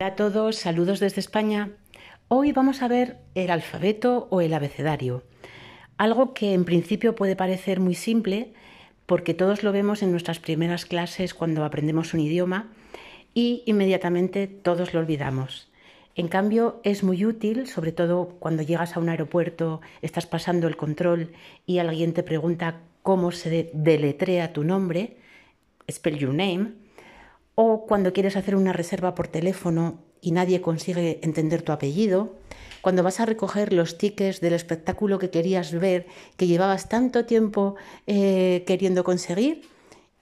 Hola a todos, saludos desde España. Hoy vamos a ver el alfabeto o el abecedario, algo que en principio puede parecer muy simple porque todos lo vemos en nuestras primeras clases cuando aprendemos un idioma y inmediatamente todos lo olvidamos. En cambio, es muy útil, sobre todo cuando llegas a un aeropuerto, estás pasando el control y alguien te pregunta cómo se deletrea tu nombre, spell your name, o cuando quieres hacer una reserva por teléfono y nadie consigue entender tu apellido, cuando vas a recoger los tickets del espectáculo que querías ver, que llevabas tanto tiempo eh, queriendo conseguir,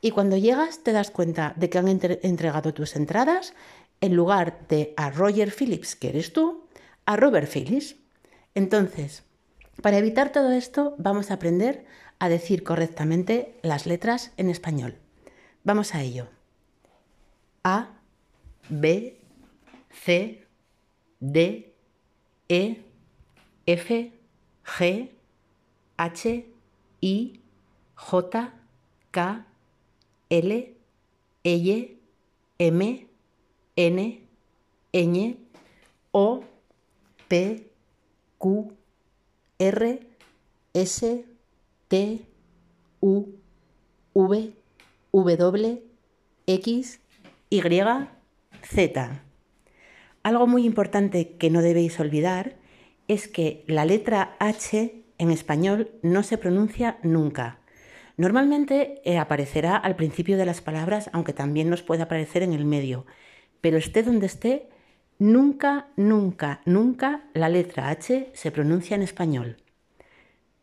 y cuando llegas te das cuenta de que han entregado tus entradas en lugar de a Roger Phillips, que eres tú, a Robert Phillips. Entonces, para evitar todo esto, vamos a aprender a decir correctamente las letras en español. Vamos a ello. A, B, C, D, E, F, G, H, I, J, K, L, M, N, Ñ, O, P, Q, R, S, T, U, V, W, X, y, Z. Algo muy importante que no debéis olvidar es que la letra H en español no se pronuncia nunca. Normalmente eh, aparecerá al principio de las palabras, aunque también nos puede aparecer en el medio, pero esté donde esté, nunca, nunca, nunca la letra H se pronuncia en español.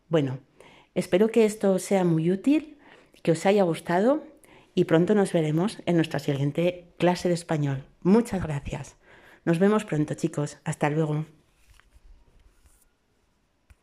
Bueno, espero que esto sea muy útil, que os haya gustado y pronto nos veremos en nuestra siguiente clase de español. Muchas gracias. Nos vemos pronto, chicos. Hasta luego.